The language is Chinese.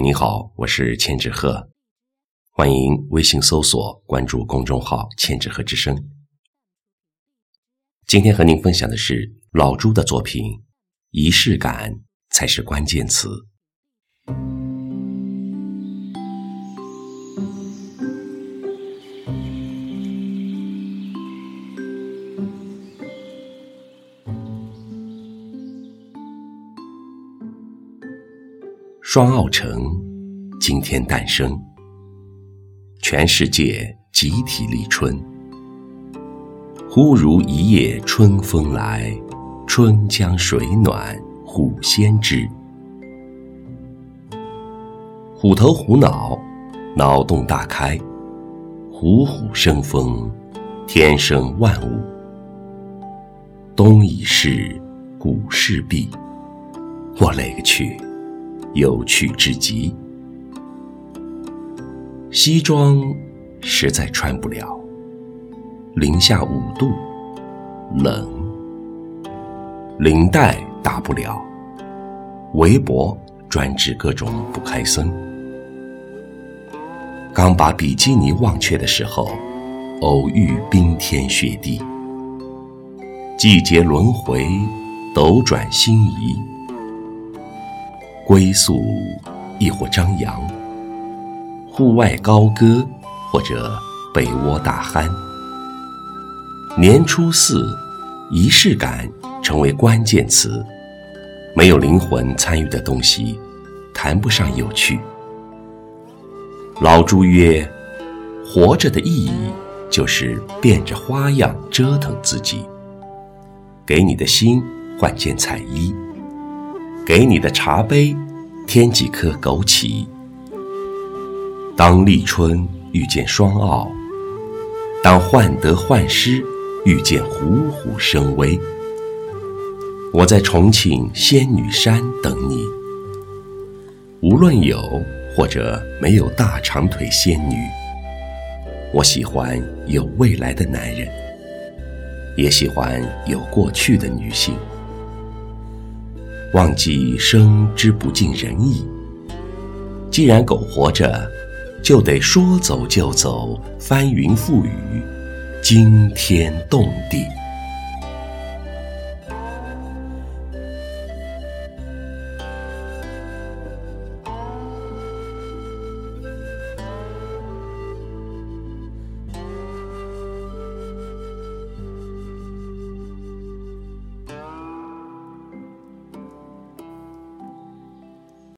你好，我是千纸鹤，欢迎微信搜索关注公众号“千纸鹤之声”。今天和您分享的是老朱的作品《仪式感才是关键词》。双奥城今天诞生，全世界集体立春。忽如一夜春风来，春江水暖虎先知。虎头虎脑，脑洞大开，虎虎生风，天生万物。冬已逝，古事毕，我勒个去！有趣至极，西装实在穿不了，零下五度，冷；领带打不了，围脖专治各种不开森。刚把比基尼忘却的时候，偶遇冰天雪地，季节轮回，斗转星移。归宿亦或张扬，户外高歌或者被窝大酣。年初四，仪式感成为关键词。没有灵魂参与的东西，谈不上有趣。老朱曰：“活着的意义，就是变着花样折腾自己。给你的心换件彩衣。”给你的茶杯添几颗枸杞。当立春遇见双奥，当患得患失遇见虎虎生威。我在重庆仙女山等你。无论有或者没有大长腿仙女，我喜欢有未来的男人，也喜欢有过去的女性。忘记生之不尽人意。既然苟活着，就得说走就走，翻云覆雨，惊天动地。